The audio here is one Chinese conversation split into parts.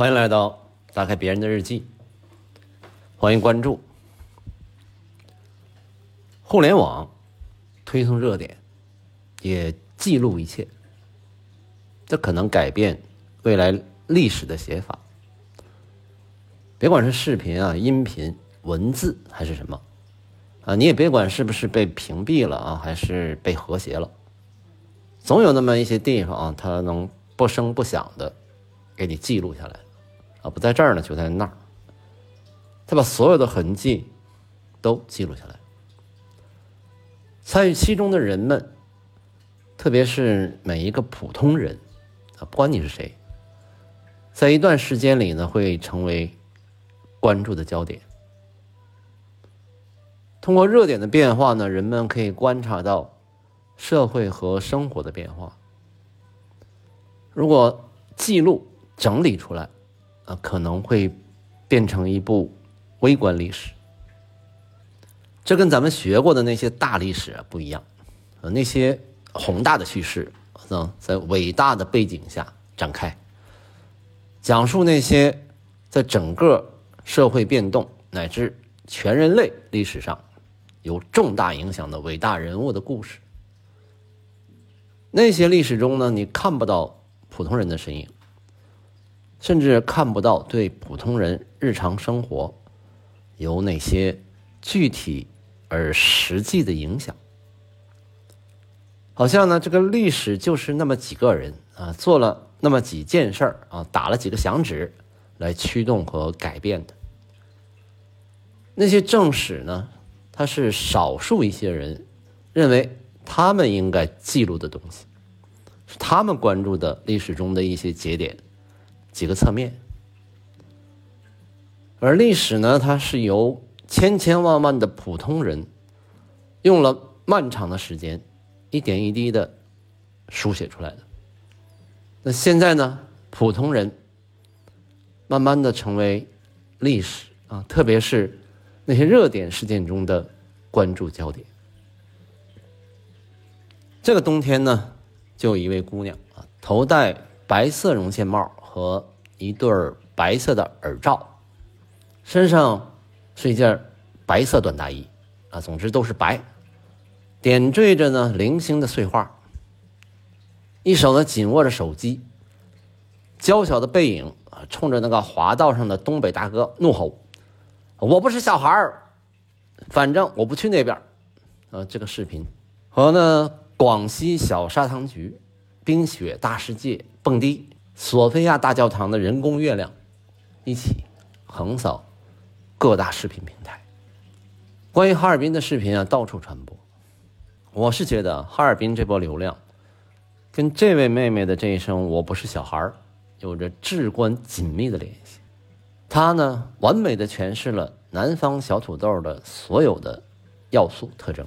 欢迎来到打开别人的日记，欢迎关注。互联网推送热点，也记录一切，这可能改变未来历史的写法。别管是视频啊、音频、文字还是什么啊，你也别管是不是被屏蔽了啊，还是被和谐了，总有那么一些地方啊，它能不声不响的给你记录下来。啊，不在这儿呢，就在那儿。他把所有的痕迹都记录下来。参与其中的人们，特别是每一个普通人啊，不管你是谁，在一段时间里呢，会成为关注的焦点。通过热点的变化呢，人们可以观察到社会和生活的变化。如果记录整理出来。啊，可能会变成一部微观历史。这跟咱们学过的那些大历史不一样。呃，那些宏大的叙事，啊，在伟大的背景下展开，讲述那些在整个社会变动乃至全人类历史上有重大影响的伟大人物的故事。那些历史中呢，你看不到普通人的身影。甚至看不到对普通人日常生活有哪些具体而实际的影响。好像呢，这个历史就是那么几个人啊，做了那么几件事儿啊，打了几个响指来驱动和改变的。那些正史呢，它是少数一些人认为他们应该记录的东西，是他们关注的历史中的一些节点。几个侧面，而历史呢，它是由千千万万的普通人用了漫长的时间，一点一滴的书写出来的。那现在呢，普通人慢慢的成为历史啊，特别是那些热点事件中的关注焦点。这个冬天呢，就有一位姑娘啊，头戴白色绒线帽。和一对白色的耳罩，身上是一件白色短大衣，啊，总之都是白，点缀着呢零星的碎花。一手呢紧握着手机，娇小的背影啊，冲着那个滑道上的东北大哥怒吼：“我不是小孩儿，反正我不去那边。”呃，这个视频和呢广西小砂糖橘冰雪大世界蹦迪。索菲亚大教堂的人工月亮，一起横扫各大视频平台。关于哈尔滨的视频啊，到处传播。我是觉得哈尔滨这波流量，跟这位妹妹的这一声“我不是小孩儿”有着至关紧密的联系。她呢，完美的诠释了南方小土豆的所有的要素特征，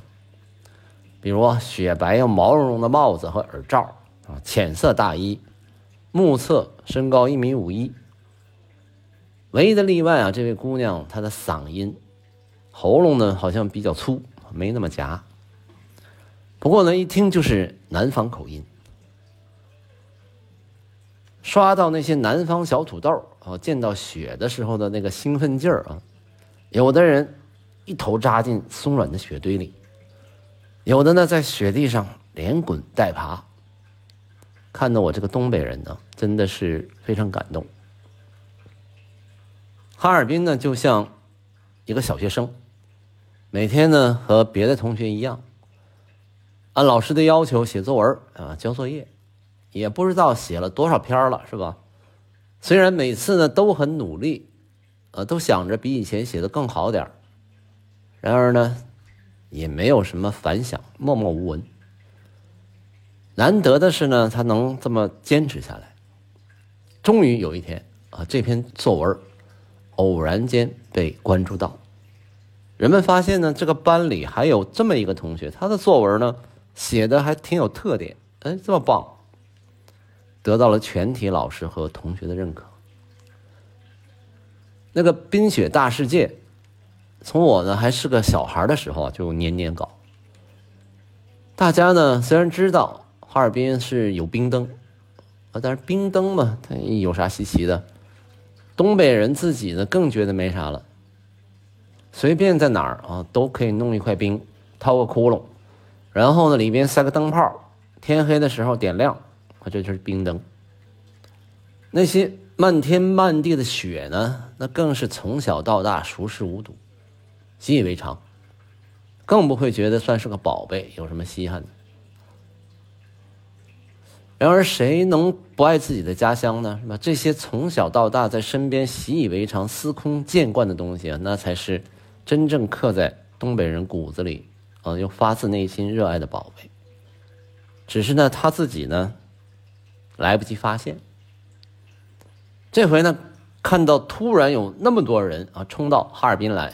比如雪白又毛茸茸的帽子和耳罩啊，浅色大衣。目测身高一米五一，唯一的例外啊，这位姑娘她的嗓音、喉咙呢好像比较粗，没那么夹。不过呢，一听就是南方口音。刷到那些南方小土豆啊，见到雪的时候的那个兴奋劲儿啊，有的人一头扎进松软的雪堆里，有的呢在雪地上连滚带爬。看到我这个东北人呢，真的是非常感动。哈尔滨呢，就像一个小学生，每天呢和别的同学一样，按老师的要求写作文啊，交作业，也不知道写了多少篇了，是吧？虽然每次呢都很努力，呃，都想着比以前写的更好点然而呢，也没有什么反响，默默无闻。难得的是呢，他能这么坚持下来。终于有一天啊，这篇作文偶然间被关注到，人们发现呢，这个班里还有这么一个同学，他的作文呢写的还挺有特点，哎，这么棒，得到了全体老师和同学的认可。那个冰雪大世界，从我呢还是个小孩的时候就年年搞。大家呢虽然知道。哈尔滨是有冰灯，啊，但是冰灯嘛，它有啥稀奇的？东北人自己呢更觉得没啥了，随便在哪儿啊都可以弄一块冰，掏个窟窿，然后呢里边塞个灯泡，天黑的时候点亮，啊这就是冰灯。那些漫天漫地的雪呢，那更是从小到大熟视无睹，习以为常，更不会觉得算是个宝贝，有什么稀罕的。然而，谁能不爱自己的家乡呢？是吧？这些从小到大在身边习以为常、司空见惯的东西啊，那才是真正刻在东北人骨子里啊，又发自内心热爱的宝贝。只是呢，他自己呢，来不及发现。这回呢，看到突然有那么多人啊，冲到哈尔滨来，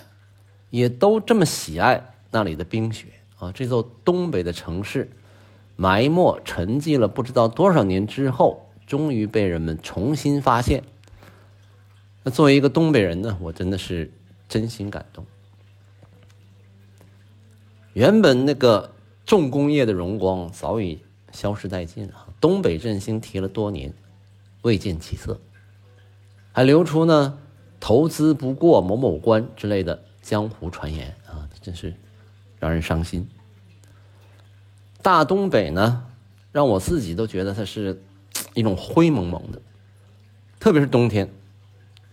也都这么喜爱那里的冰雪啊，这座东北的城市。埋没沉寂了不知道多少年之后，终于被人们重新发现。那作为一个东北人呢，我真的是真心感动。原本那个重工业的荣光早已消失殆尽啊，东北振兴提了多年，未见起色，还流出呢投资不过某某关之类的江湖传言啊，真是让人伤心。大东北呢，让我自己都觉得它是一种灰蒙蒙的，特别是冬天，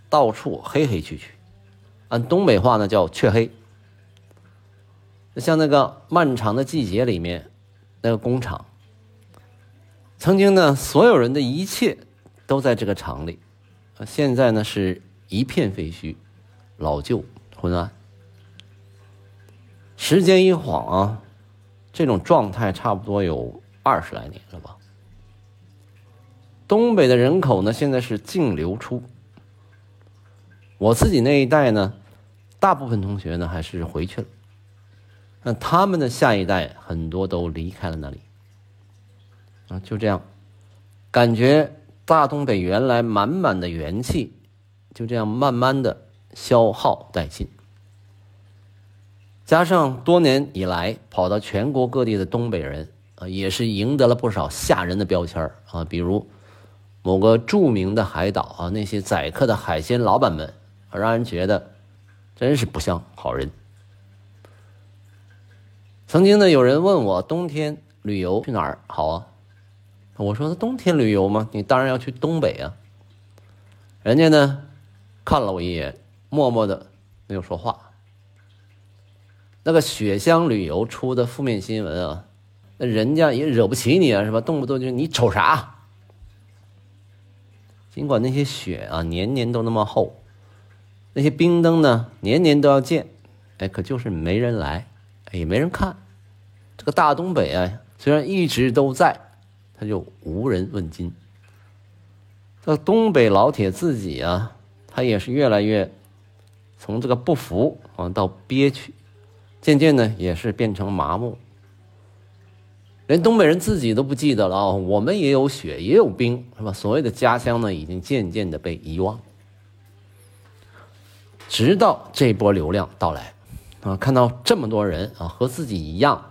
到处黑黑黢黢，按东北话呢叫黢黑。像那个漫长的季节里面，那个工厂，曾经呢所有人的一切都在这个厂里，现在呢是一片废墟，老旧昏暗。时间一晃啊。这种状态差不多有二十来年了吧。东北的人口呢，现在是净流出。我自己那一代呢，大部分同学呢还是回去了，那他们的下一代很多都离开了那里。啊，就这样，感觉大东北原来满满的元气，就这样慢慢的消耗殆尽。加上多年以来跑到全国各地的东北人啊，也是赢得了不少吓人的标签啊，比如某个著名的海岛啊，那些宰客的海鲜老板们，让人觉得真是不像好人。曾经呢，有人问我冬天旅游去哪儿好啊？我说冬天旅游吗？你当然要去东北啊。人家呢看了我一眼，默默的没有说话。那个雪乡旅游出的负面新闻啊，那人家也惹不起你啊，是吧？动不动就你瞅啥？尽管那些雪啊年年都那么厚，那些冰灯呢年年都要建，哎，可就是没人来，也没人看。这个大东北啊，虽然一直都在，他就无人问津。这东北老铁自己啊，他也是越来越从这个不服啊到憋屈。渐渐呢，也是变成麻木，连东北人自己都不记得了啊！我们也有雪，也有冰，是吧？所谓的家乡呢，已经渐渐的被遗忘。直到这波流量到来，啊，看到这么多人啊，和自己一样，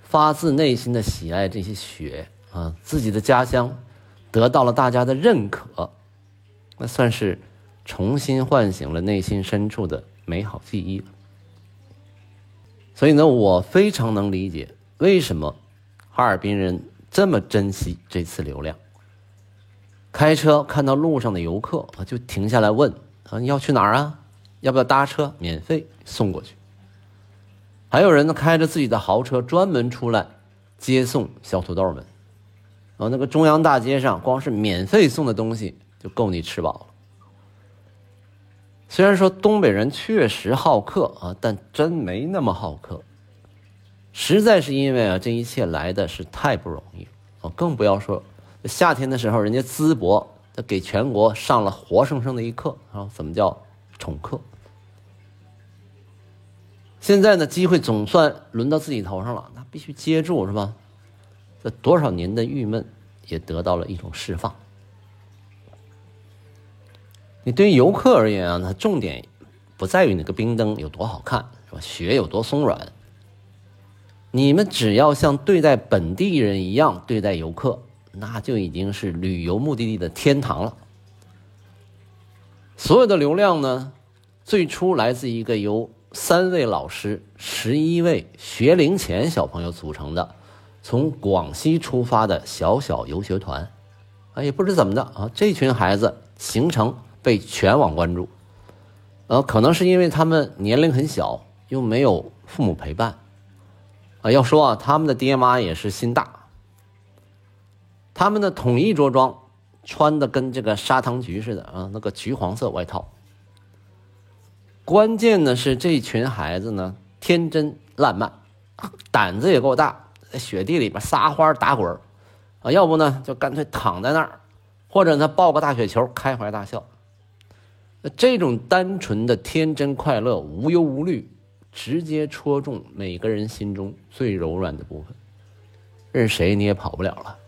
发自内心的喜爱这些雪啊，自己的家乡得到了大家的认可，那算是重新唤醒了内心深处的美好记忆。所以呢，我非常能理解为什么哈尔滨人这么珍惜这次流量。开车看到路上的游客啊，就停下来问啊：“你要去哪儿啊？要不要搭车？免费送过去。”还有人呢，开着自己的豪车专门出来接送小土豆们。啊，那个中央大街上，光是免费送的东西就够你吃饱了。虽然说东北人确实好客啊，但真没那么好客。实在是因为啊，这一切来的是太不容易啊，更不要说夏天的时候，人家淄博给全国上了活生生的一课啊，怎么叫宠客？现在呢，机会总算轮到自己头上了，那必须接住是吧？这多少年的郁闷也得到了一种释放。你对于游客而言啊，它重点不在于那个冰灯有多好看，是吧？雪有多松软。你们只要像对待本地人一样对待游客，那就已经是旅游目的地的天堂了。所有的流量呢，最初来自一个由三位老师、十一位学龄前小朋友组成的，从广西出发的小小游学团，啊，也不知怎么的啊，这群孩子行程被全网关注，呃，可能是因为他们年龄很小，又没有父母陪伴，啊，要说啊，他们的爹妈也是心大，他们的统一着装。穿的跟这个砂糖橘似的啊，那个橘黄色外套。关键呢是这群孩子呢天真烂漫，胆子也够大，在雪地里边撒欢打滚啊，要不呢就干脆躺在那儿，或者呢抱个大雪球开怀大笑。那这种单纯的天真快乐、无忧无虑，直接戳中每个人心中最柔软的部分，任谁你也跑不了了。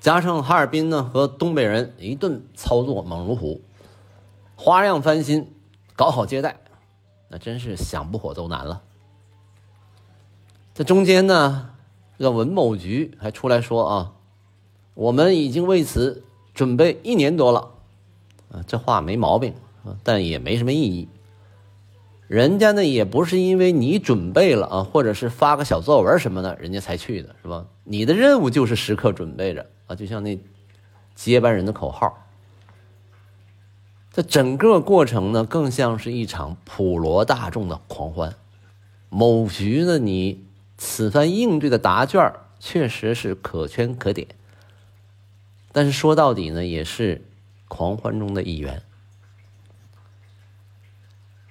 加上哈尔滨呢和东北人一顿操作猛如虎，花样翻新，搞好接待，那真是想不火都难了。这中间呢，这个文某局还出来说啊，我们已经为此准备一年多了，啊，这话没毛病，但也没什么意义。人家呢也不是因为你准备了啊，或者是发个小作文什么的，人家才去的，是吧？你的任务就是时刻准备着啊。就像那接班人的口号，这整个过程呢，更像是一场普罗大众的狂欢。某局呢，你此番应对的答卷确实是可圈可点，但是说到底呢，也是狂欢中的一员。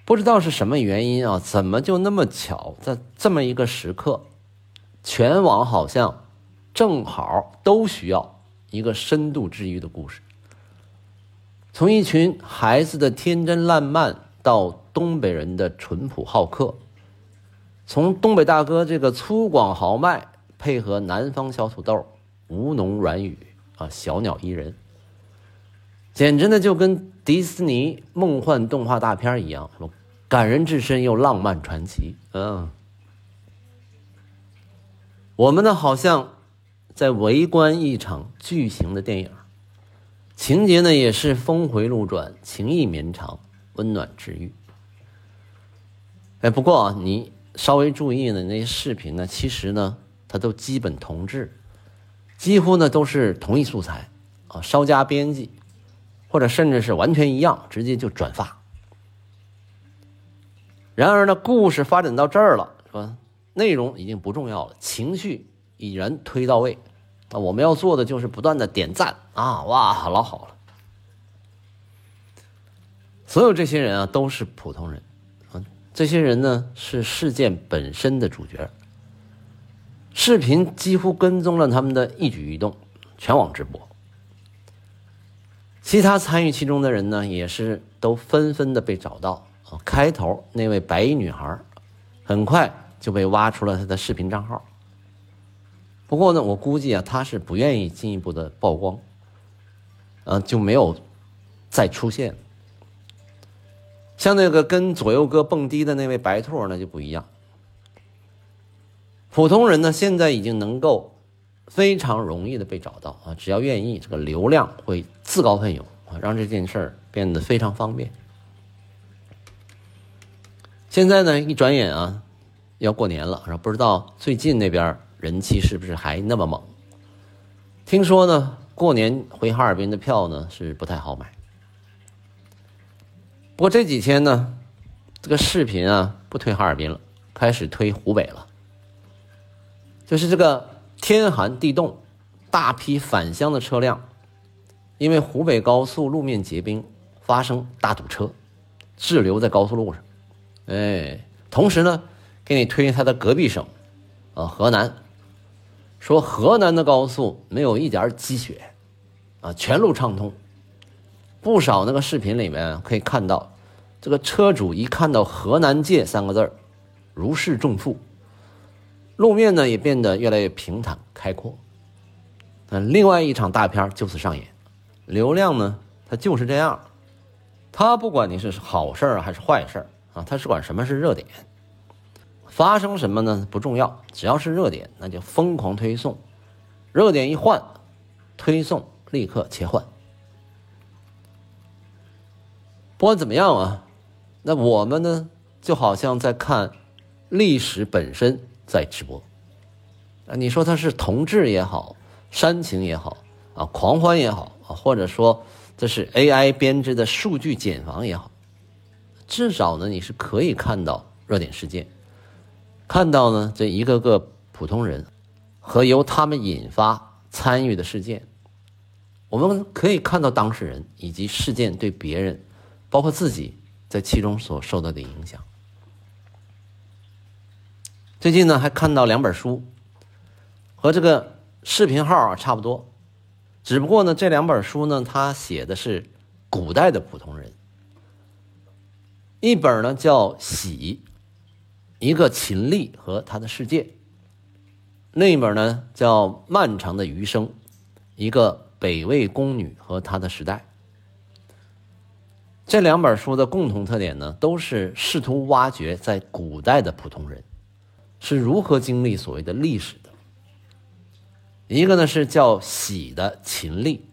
不知道是什么原因啊，怎么就那么巧，在这么一个时刻，全网好像。正好都需要一个深度治愈的故事。从一群孩子的天真烂漫到东北人的淳朴好客，从东北大哥这个粗犷豪迈配合南方小土豆吴侬软语啊，小鸟依人，简直呢就跟迪士尼梦幻动画大片一样，感人至深又浪漫传奇。嗯，我们呢好像。在围观一场巨型的电影，情节呢也是峰回路转，情意绵长，温暖治愈。哎，不过啊，你稍微注意呢，那些视频呢，其实呢，它都基本同质，几乎呢都是同一素材啊，稍加编辑，或者甚至是完全一样，直接就转发。然而呢，故事发展到这儿了，是吧？内容已经不重要了，情绪。已然推到位，那我们要做的就是不断的点赞啊！哇，老好了。所有这些人啊，都是普通人，啊，这些人呢是事件本身的主角。视频几乎跟踪了他们的一举一动，全网直播。其他参与其中的人呢，也是都纷纷的被找到。开头那位白衣女孩，很快就被挖出了她的视频账号。不过呢，我估计啊，他是不愿意进一步的曝光，呃，就没有再出现。像那个跟左右哥蹦迪的那位白兔，那就不一样。普通人呢，现在已经能够非常容易的被找到啊，只要愿意，这个流量会自告奋勇啊，让这件事儿变得非常方便。现在呢，一转眼啊，要过年了，不知道最近那边。人气是不是还那么猛？听说呢，过年回哈尔滨的票呢是不太好买。不过这几天呢，这个视频啊不推哈尔滨了，开始推湖北了。就是这个天寒地冻，大批返乡的车辆，因为湖北高速路面结冰，发生大堵车，滞留在高速路上。哎，同时呢，给你推他的隔壁省，啊，河南。说河南的高速没有一点积雪，啊，全路畅通。不少那个视频里面可以看到，这个车主一看到“河南界”三个字儿，如释重负。路面呢也变得越来越平坦开阔。嗯，另外一场大片就此上演。流量呢，它就是这样，它不管你是好事儿还是坏事啊，它是管什么是热点。发生什么呢？不重要，只要是热点，那就疯狂推送。热点一换，推送立刻切换。不管怎么样啊，那我们呢，就好像在看历史本身在直播啊。你说它是同志也好，煽情也好啊，狂欢也好啊，或者说这是 AI 编织的数据茧房也好，至少呢，你是可以看到热点事件，看到呢这一个个普通人和由他们引发参与的事件，我们可以看到当事人以及事件对别人。包括自己在其中所受到的影响。最近呢，还看到两本书，和这个视频号啊差不多，只不过呢，这两本书呢，它写的是古代的普通人。一本呢叫《喜》，一个秦丽和他的世界；另一本呢叫《漫长的余生》，一个北魏宫女和她的时代。这两本书的共同特点呢，都是试图挖掘在古代的普通人是如何经历所谓的历史的。一个呢是叫喜的秦丽，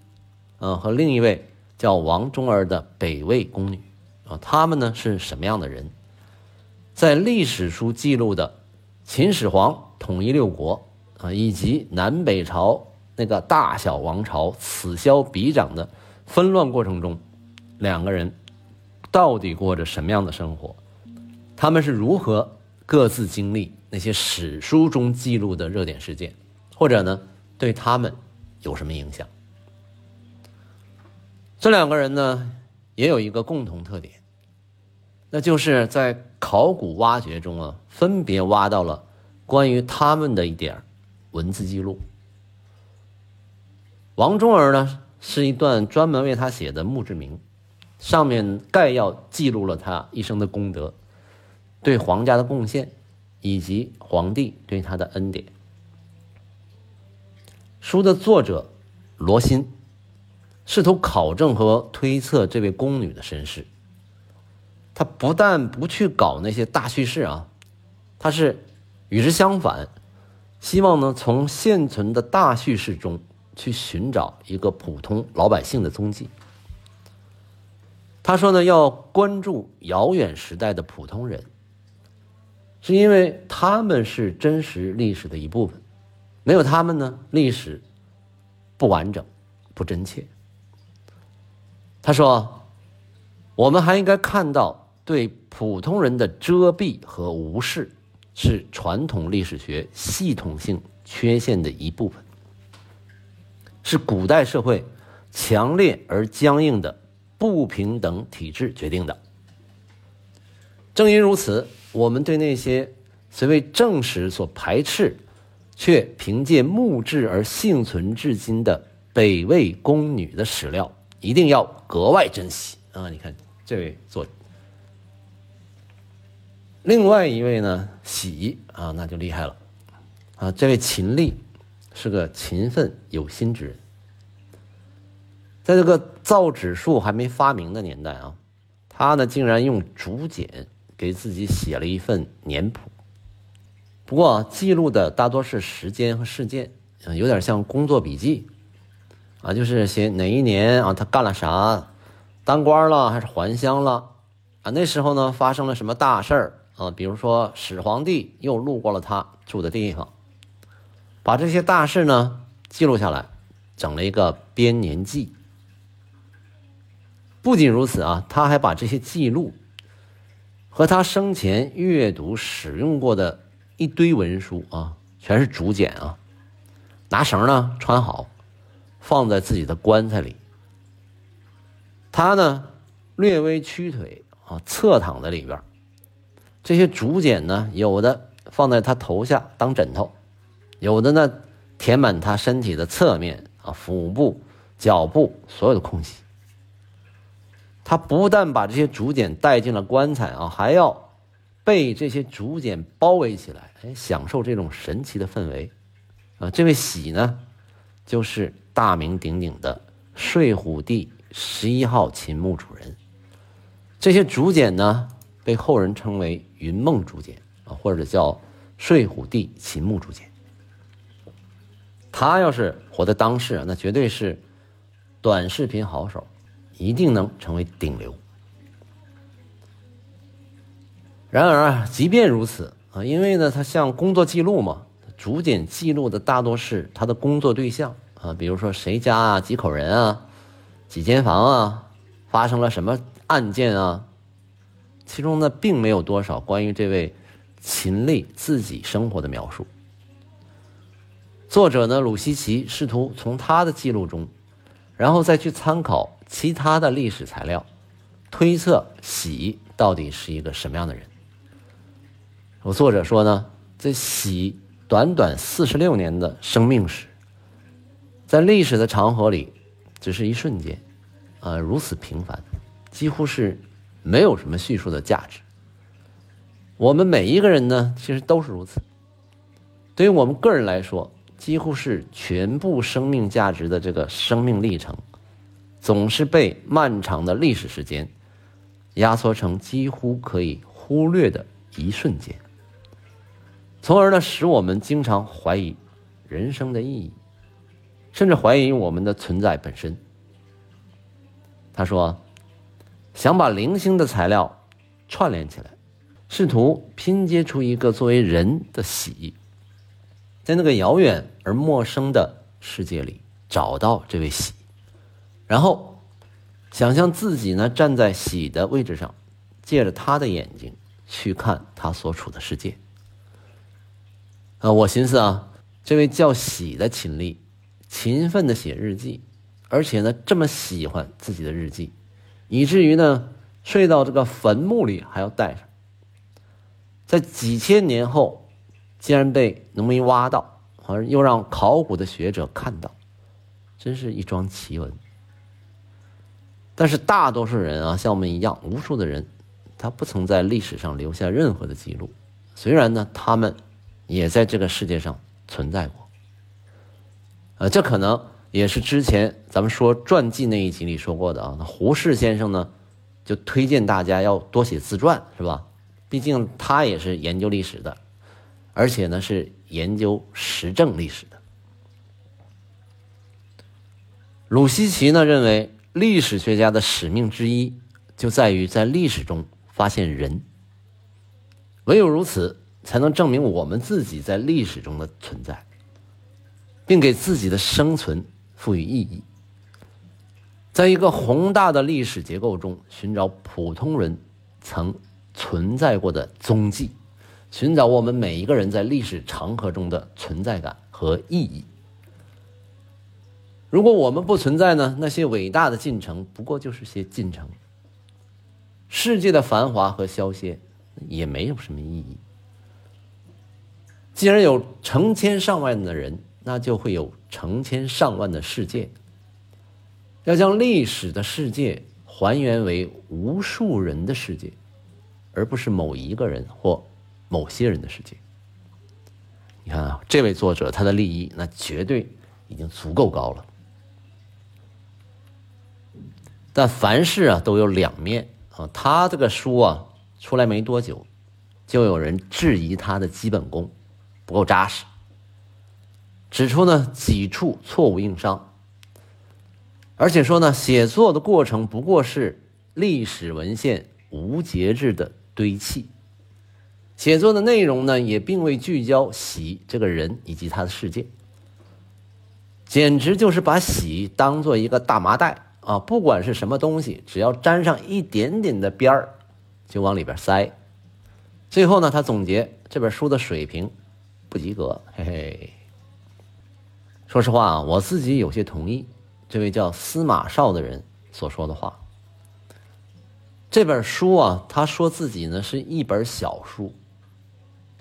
嗯，和另一位叫王忠儿的北魏宫女啊，他们呢是什么样的人？在历史书记录的秦始皇统一六国啊，以及南北朝那个大小王朝此消彼长的纷乱过程中，两个人。到底过着什么样的生活？他们是如何各自经历那些史书中记录的热点事件，或者呢，对他们有什么影响？这两个人呢，也有一个共同特点，那就是在考古挖掘中啊，分别挖到了关于他们的一点文字记录。王忠儿呢，是一段专门为他写的墓志铭。上面概要记录了他一生的功德，对皇家的贡献，以及皇帝对他的恩典。书的作者罗欣试图考证和推测这位宫女的身世。他不但不去搞那些大叙事啊，他是与之相反，希望呢从现存的大叙事中去寻找一个普通老百姓的踪迹。他说呢，要关注遥远时代的普通人，是因为他们是真实历史的一部分，没有他们呢，历史不完整、不真切。他说，我们还应该看到，对普通人的遮蔽和无视，是传统历史学系统性缺陷的一部分，是古代社会强烈而僵硬的。不平等体制决定的。正因如此，我们对那些虽为正史所排斥，却凭借墓志而幸存至今的北魏宫女的史料，一定要格外珍惜啊！你看这位作者，另外一位呢，喜啊，那就厉害了啊！这位秦丽是个勤奋有心之人。在这个造纸术还没发明的年代啊，他呢竟然用竹简给自己写了一份年谱。不过记录的大多是时间和事件，有点像工作笔记啊，就是写哪一年啊他干了啥，当官了还是还乡了啊？那时候呢发生了什么大事儿啊？比如说始皇帝又路过了他住的地方，把这些大事呢记录下来，整了一个编年记。不仅如此啊，他还把这些记录和他生前阅读使用过的一堆文书啊，全是竹简啊，拿绳呢穿好，放在自己的棺材里。他呢略微屈腿啊，侧躺在里边。这些竹简呢，有的放在他头下当枕头，有的呢填满他身体的侧面啊、腹部、脚部所有的空隙。他不但把这些竹简带进了棺材啊，还要被这些竹简包围起来，哎，享受这种神奇的氛围啊！这位喜呢，就是大名鼎鼎的睡虎地十一号秦墓主人。这些竹简呢，被后人称为“云梦竹简”啊，或者叫“睡虎地秦墓竹简”。他要是活在当世啊，那绝对是短视频好手。一定能成为顶流。然而啊，即便如此啊，因为呢，他像工作记录嘛，逐渐记录的大多是他的工作对象啊，比如说谁家啊，几口人啊，几间房啊，发生了什么案件啊，其中呢，并没有多少关于这位秦丽自己生活的描述。作者呢，鲁西奇试图从他的记录中，然后再去参考其他的历史材料，推测喜到底是一个什么样的人。我作者说呢，这喜短短四十六年的生命史，在历史的长河里，只是一瞬间，啊，如此平凡，几乎是没有什么叙述的价值。我们每一个人呢，其实都是如此。对于我们个人来说，几乎是全部生命价值的这个生命历程，总是被漫长的历史时间压缩成几乎可以忽略的一瞬间。从而呢，使我们经常怀疑人生的意义，甚至怀疑我们的存在本身。他说：“想把零星的材料串联起来，试图拼接出一个作为人的喜，在那个遥远而陌生的世界里找到这位喜，然后想象自己呢站在喜的位置上，借着他的眼睛去看他所处的世界。”啊，我寻思啊，这位叫喜的秦丽，勤奋的写日记，而且呢，这么喜欢自己的日记，以至于呢，睡到这个坟墓里还要带上。在几千年后，竟然被农民挖到，而又让考古的学者看到，真是一桩奇闻。但是大多数人啊，像我们一样，无数的人，他不曾在历史上留下任何的记录，虽然呢，他们。也在这个世界上存在过，呃，这可能也是之前咱们说传记那一集里说过的啊。那胡适先生呢，就推荐大家要多写自传，是吧？毕竟他也是研究历史的，而且呢是研究实证历史的。鲁西奇呢认为，历史学家的使命之一就在于在历史中发现人，唯有如此。才能证明我们自己在历史中的存在，并给自己的生存赋予意义。在一个宏大的历史结构中，寻找普通人曾存在过的踪迹，寻找我们每一个人在历史长河中的存在感和意义。如果我们不存在呢？那些伟大的进程不过就是些进程，世界的繁华和消歇也没有什么意义。既然有成千上万的人，那就会有成千上万的世界。要将历史的世界还原为无数人的世界，而不是某一个人或某些人的世界。你看啊，这位作者他的利益那绝对已经足够高了。但凡事啊都有两面啊，他这个书啊出来没多久，就有人质疑他的基本功。不够扎实，指出呢几处错误硬伤，而且说呢写作的过程不过是历史文献无节制的堆砌，写作的内容呢也并未聚焦喜这个人以及他的世界，简直就是把喜当做一个大麻袋啊，不管是什么东西，只要沾上一点点的边儿，就往里边塞。最后呢，他总结这本书的水平。不及格，嘿嘿。说实话啊，我自己有些同意这位叫司马绍的人所说的话。这本书啊，他说自己呢是一本小书，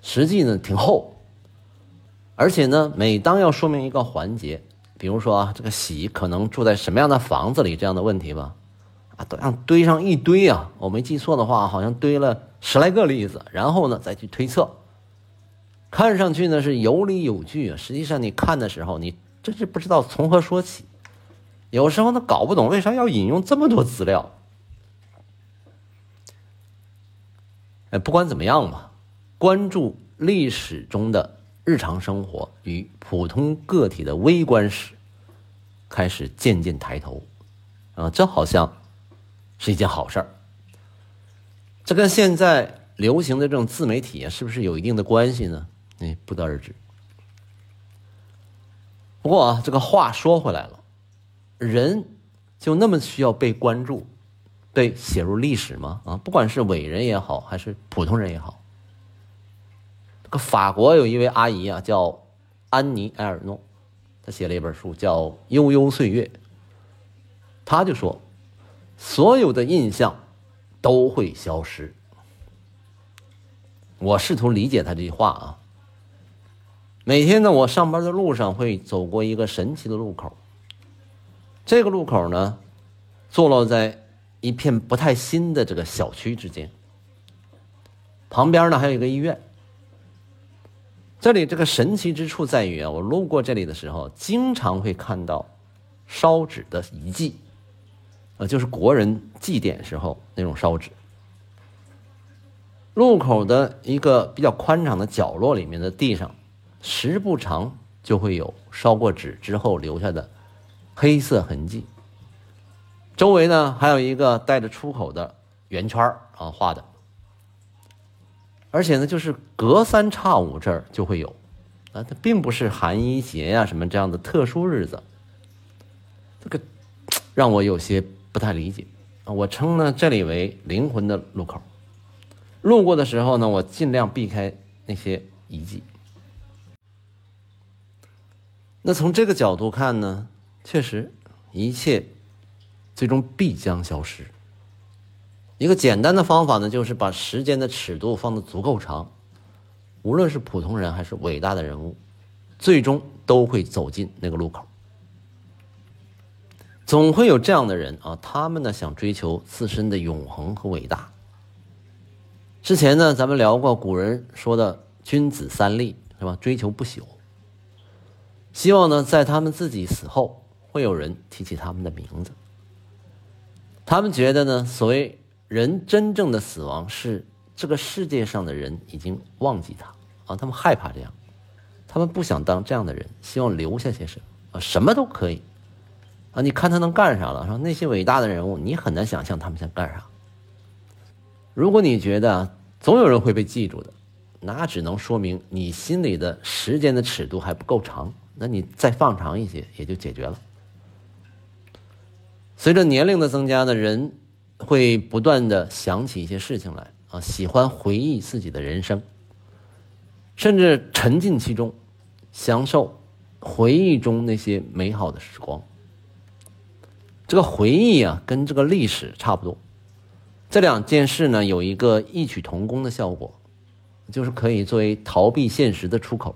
实际呢挺厚，而且呢，每当要说明一个环节，比如说啊，这个喜可能住在什么样的房子里这样的问题吧，啊，都让堆上一堆啊，我没记错的话，好像堆了十来个例子，然后呢再去推测。看上去呢是有理有据啊，实际上你看的时候，你真是不知道从何说起。有时候呢搞不懂为啥要引用这么多资料。哎，不管怎么样吧，关注历史中的日常生活与普通个体的微观史，开始渐渐抬头，啊，这好像是一件好事儿。这跟现在流行的这种自媒体啊，是不是有一定的关系呢？哎，不得而知。不过啊，这个话说回来了，人就那么需要被关注、被写入历史吗？啊，不管是伟人也好，还是普通人也好。个法国有一位阿姨啊，叫安妮埃尔诺，她写了一本书叫《悠悠岁月》，她就说，所有的印象都会消失。我试图理解她这句话啊。每天呢，我上班的路上会走过一个神奇的路口。这个路口呢，坐落在一片不太新的这个小区之间。旁边呢还有一个医院。这里这个神奇之处在于啊，我路过这里的时候，经常会看到烧纸的遗迹，呃，就是国人祭典时候那种烧纸。路口的一个比较宽敞的角落里面的地上。时不常就会有烧过纸之后留下的黑色痕迹，周围呢还有一个带着出口的圆圈啊画的，而且呢就是隔三差五这儿就会有，啊，它并不是寒衣节呀什么这样的特殊日子，这个让我有些不太理解啊。我称呢这里为灵魂的路口，路过的时候呢，我尽量避开那些遗迹。那从这个角度看呢，确实，一切最终必将消失。一个简单的方法呢，就是把时间的尺度放得足够长，无论是普通人还是伟大的人物，最终都会走进那个路口。总会有这样的人啊，他们呢想追求自身的永恒和伟大。之前呢，咱们聊过古人说的“君子三立”，是吧？追求不朽。希望呢，在他们自己死后，会有人提起他们的名字。他们觉得呢，所谓人真正的死亡是这个世界上的人已经忘记他啊，他们害怕这样，他们不想当这样的人，希望留下些什么啊，什么都可以啊。你看他能干啥了？说那些伟大的人物，你很难想象他们想干啥。如果你觉得总有人会被记住的，那只能说明你心里的时间的尺度还不够长。那你再放长一些，也就解决了。随着年龄的增加呢，人会不断的想起一些事情来啊，喜欢回忆自己的人生，甚至沉浸其中，享受回忆中那些美好的时光。这个回忆啊，跟这个历史差不多，这两件事呢，有一个异曲同工的效果，就是可以作为逃避现实的出口。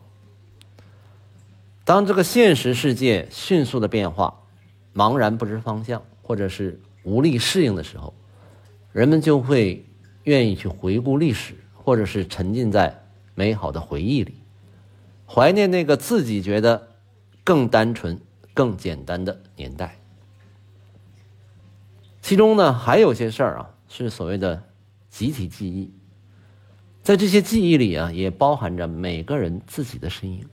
当这个现实世界迅速的变化，茫然不知方向，或者是无力适应的时候，人们就会愿意去回顾历史，或者是沉浸在美好的回忆里，怀念那个自己觉得更单纯、更简单的年代。其中呢，还有些事儿啊，是所谓的集体记忆，在这些记忆里啊，也包含着每个人自己的身影。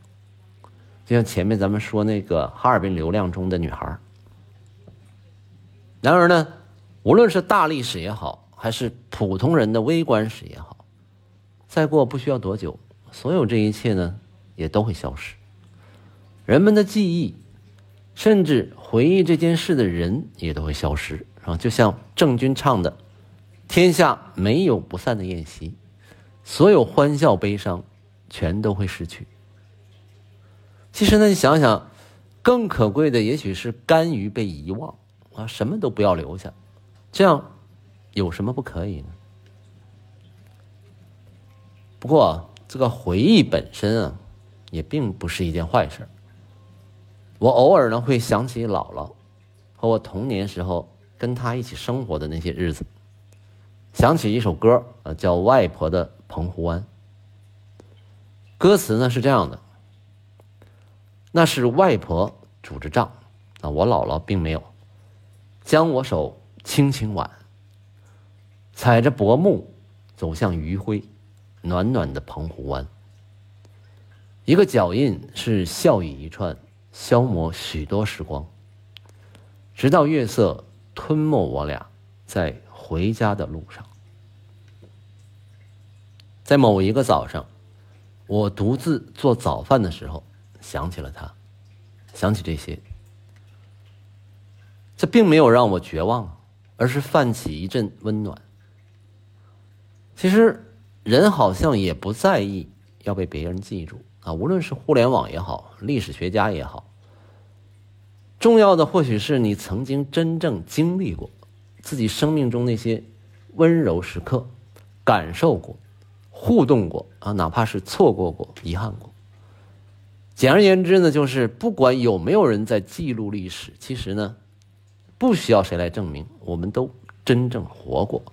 就像前面咱们说那个哈尔滨流量中的女孩然而呢，无论是大历史也好，还是普通人的微观史也好，再过不需要多久，所有这一切呢，也都会消失。人们的记忆，甚至回忆这件事的人也都会消失啊！就像郑钧唱的：“天下没有不散的宴席，所有欢笑悲伤，全都会失去。”其实呢，你想想，更可贵的也许是甘于被遗忘啊，什么都不要留下，这样有什么不可以呢？不过这个回忆本身啊，也并不是一件坏事。我偶尔呢会想起姥姥和我童年时候跟她一起生活的那些日子，想起一首歌啊，叫《外婆的澎湖湾》，歌词呢是这样的。那是外婆拄着杖，啊，我姥姥并没有，将我手轻轻挽，踩着薄暮走向余晖，暖暖的澎湖湾。一个脚印是笑语一串，消磨许多时光，直到月色吞没我俩在回家的路上。在某一个早上，我独自做早饭的时候，想起了他，想起这些，这并没有让我绝望，而是泛起一阵温暖。其实，人好像也不在意要被别人记住啊，无论是互联网也好，历史学家也好。重要的或许是你曾经真正经历过自己生命中那些温柔时刻，感受过、互动过啊，哪怕是错过过、遗憾过。简而言之呢，就是不管有没有人在记录历史，其实呢，不需要谁来证明，我们都真正活过。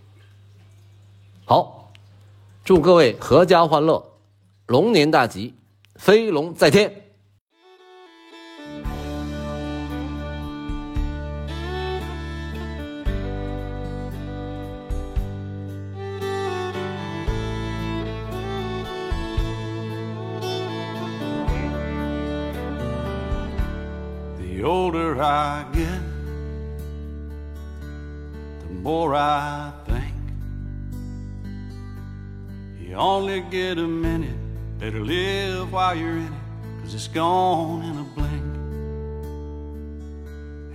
好，祝各位阖家欢乐，龙年大吉，飞龙在天。older I get, more I think you only get a minute. Better live while you're in it, cause it's gone in a blink.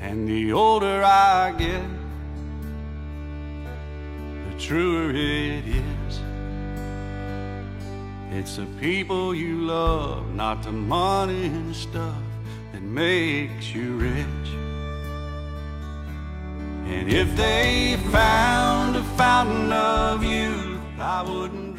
And the older I get, the truer it is. It's the people you love, not the money and stuff that makes you rich. And if they found a fountain of youth, I wouldn't